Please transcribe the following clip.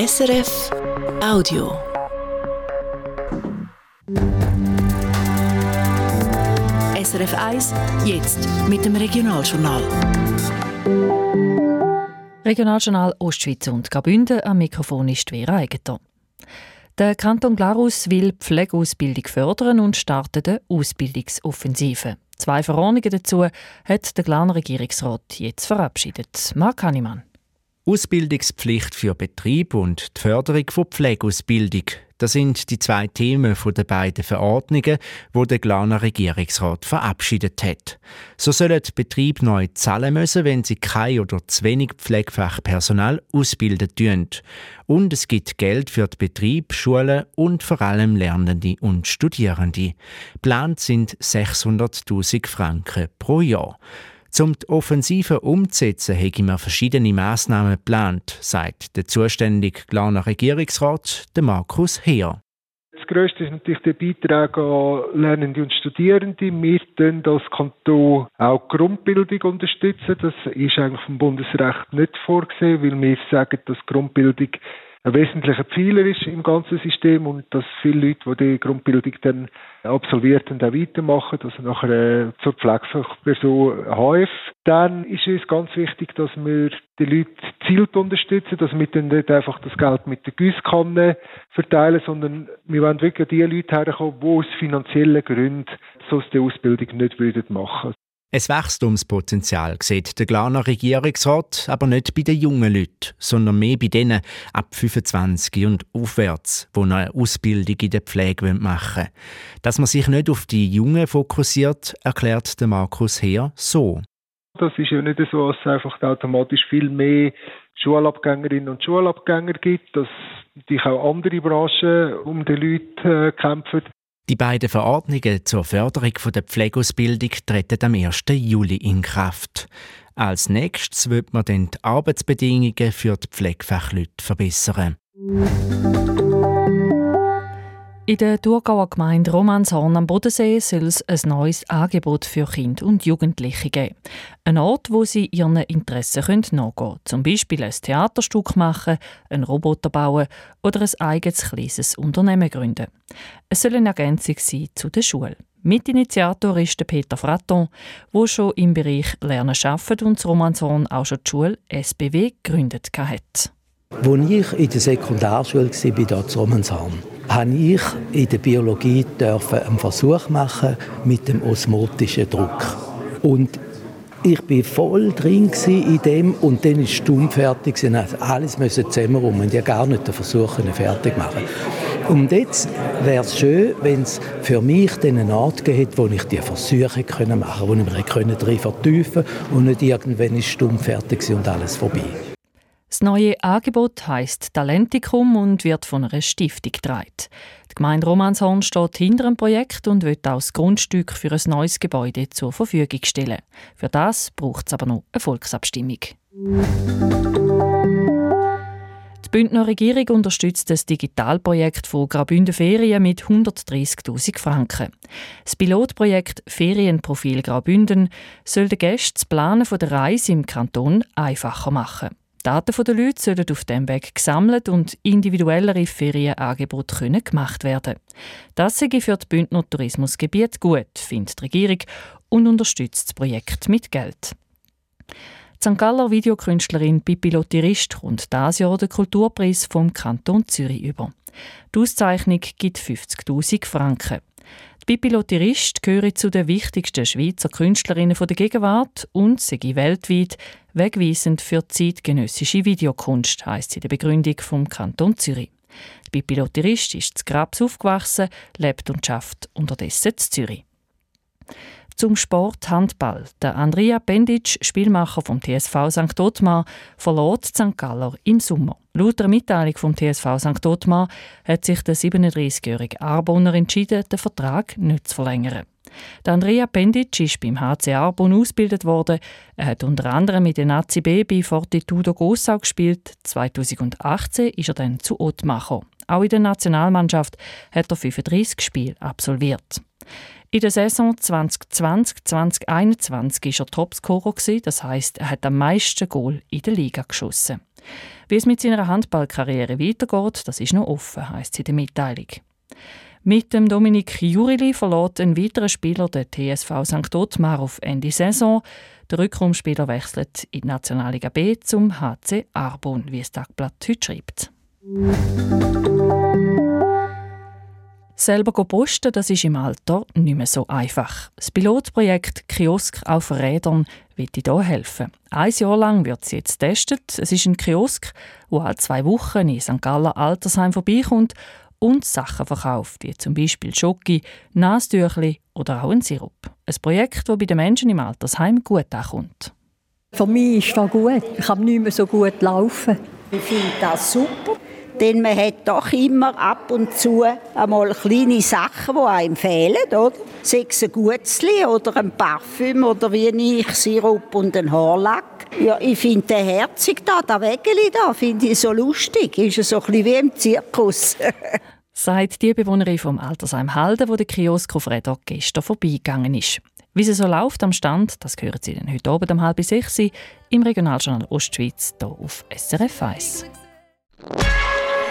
SRF Audio. SRF 1, jetzt mit dem Regionaljournal. Regionaljournal Ostschweiz und Graubünden am Mikrofon ist Vera Eigentor. Der Kanton Glarus will Pflegeausbildung fördern und startet eine Ausbildungsoffensive. Zwei Verordnungen dazu hat der Glarner Regierungsrat jetzt verabschiedet. Marc Hannemann. Ausbildungspflicht für Betrieb und die Förderung von Pflegeausbildung. Das sind die zwei Themen der beiden Verordnungen, wo der Glaner Regierungsrat verabschiedet hat. So sollen Betriebe neu zahlen müssen, wenn sie kein oder zu wenig Pflegefachpersonal ausbilden tun. Und es gibt Geld für die Betriebe, Schulen und vor allem Lernende und Studierende. Plant sind 600.000 Franken pro Jahr. Um die Offensive umzusetzen, hätte man verschiedene Massnahmen geplant, sagt der zuständige Glaner Regierungsrat, Markus Heer. Das Größte ist natürlich der Beitrag an Lernende und Studierende. Wir tun als Kanton auch Grundbildung unterstützen. Das ist eigentlich vom Bundesrecht nicht vorgesehen, weil wir sagen, dass Grundbildung ein wesentlicher Pfeiler ist im ganzen System und dass viele Leute, die die Grundbildung dann absolviert und auch weitermachen, also nachher äh, zur Pflegefachperson HF. Dann ist es ganz wichtig, dass wir die Leute gezielt unterstützen, dass wir dann nicht einfach das Geld mit der Gießkanne verteilen, sondern wir wollen wirklich die Leute herkommen, die aus finanziellen Gründen so die Ausbildung nicht machen würden. Es Wachstumspotenzial sieht der Glaner Regierungsrat aber nicht bei den jungen Leuten, sondern mehr bei denen ab 25 und aufwärts, die eine Ausbildung in der Pflege machen wollen. Dass man sich nicht auf die Jungen fokussiert, erklärt der Markus Heer so. Das ist ja nicht so, dass es einfach automatisch viel mehr Schulabgängerinnen und Schulabgänger gibt, dass sich auch andere Branchen um die Leute äh, kämpfen. Die beiden Verordnungen zur Förderung der Pflegeausbildung treten am 1. Juli in Kraft. Als nächstes wird man dann die Arbeitsbedingungen für die Pflegefachleute verbessern. In der Thurgauer Gemeinde Romanshorn am Bodensee soll es ein neues Angebot für Kinder und Jugendliche geben. Ein Ort, wo sie ihren Interessen nachgehen können. Zum Beispiel ein Theaterstück machen, einen Roboter bauen oder ein eigenes kleines Unternehmen gründen. Es soll eine Ergänzung sein zu der Schule. Mitinitiator ist Peter Fraton, der schon im Bereich Lernen arbeitet und Romanshorn auch schon die Schule SBW gegründet hat. Als ich in der Sekundarschule war, bei dort Romanshorn, habe ich in der Biologie einen Versuch machen mit dem osmotischen Druck. Und ich war voll drin in dem und dann ist stumm fertig und also alles müssen zusammenrum und ja gar nicht den Versuch fertig machen. Und jetzt wäre es schön, wenn es für mich dann einen Ort gibt, wo ich die Versuche können machen konnte, wo ich mich drin vertiefen konnte und nicht irgendwann ist stumm fertig und alles vorbei. Das neue Angebot heißt Talentikum und wird von einer Stiftung getragen. Die Gemeinde Romanshorn steht hinter dem Projekt und wird auch das Grundstück für ein neues Gebäude zur Verfügung stellen. Für das braucht es aber noch eine Volksabstimmung. Die Bündner Regierung unterstützt das Digitalprojekt von Graubünden Ferien mit 130.000 Franken. Das Pilotprojekt Ferienprofil Graubünden soll den Gästen das Planen der Reise im Kanton einfacher machen. Daten der Leute sollen auf dem Weg gesammelt und individuellere Ferienangebote gemacht werden. Das sei für die Bündner Tourismusgebiet gut, findet die Regierung und unterstützt das Projekt mit Geld. Die St. Galler Videokünstlerin Pippi Lottirist kommt dieses Jahr den Kulturpreis vom Kanton Zürich über. Die Auszeichnung gibt 50.000 Franken. Pippi Lotterist gehört zu den wichtigsten Schweizer Künstlerinnen der Gegenwart und sei weltweit wegweisend für zeitgenössische Videokunst, heisst in der Begründung vom Kanton Zürich. Die Pippi Lotterist ist zu Grabs aufgewachsen, lebt und schafft unterdessen in Zürich. Zum Sport Handball. Der Andrea Bendic, Spielmacher vom TSV St. Ottmar, verlor St. Galler im Sommer. Laut der Mitteilung vom TSV St. Ottmar hat sich der 37-jährige Arbonner entschieden, den Vertrag nicht zu verlängern. Der Andrea Bendic ist beim HC Arbon ausgebildet worden. Er hat unter anderem mit den Nazi B bei Fortitudo Gossau gespielt. 2018 ist er dann zu gekommen. Auch in der Nationalmannschaft hat er 35 Spiele absolviert. In der Saison 2020-2021 war er Topscorer, das heisst, er hat am meisten Goal in der Liga geschossen. Wie es mit seiner Handballkarriere weitergeht, das ist noch offen, heisst sie in der Mitteilung. Mit dem Dominik Jurili verlor ein weiterer Spieler der TSV St. Ottmar auf Ende Saison. Der Rückraumspieler wechselt in die Nationalliga B zum HC Arbon, wie es Tagblatt heute schreibt. Selber posten, das ist im Alter nicht mehr so einfach. Das Pilotprojekt Kiosk auf Rädern wird hier helfen. Ein Jahr lang wird es jetzt getestet. Es ist ein Kiosk, wo alle zwei Wochen in St. Galler Altersheim vorbeikommt und Sachen verkauft, wie zum Beispiel Schoki, Nastüchli oder auch ein Sirup. Ein Projekt, das bei den Menschen im Altersheim gut ankommt. Für mich ist das gut. Ich kann nicht mehr so gut laufen. Ich finde das super, denn man hat doch immer ab und zu einmal kleine Sachen, die einem fehlen, oder? Sei es ein Gutzli oder ein Parfüm oder wie ich, Sirup und ein Haarlack. Ja, ich finde den herzig da, der Wägeli da, finde ich so lustig. Ist so ein bisschen wie im Zirkus. Sagt die Bewohnerin vom Altersheim Halden, wo der Kiosk auf Räder gestern vorbeigegangen ist. Wie es so läuft am Stand, das hören Sie dann heute Abend um halb sechs im Regionaljournal Ostschweiz hier auf SRF 1.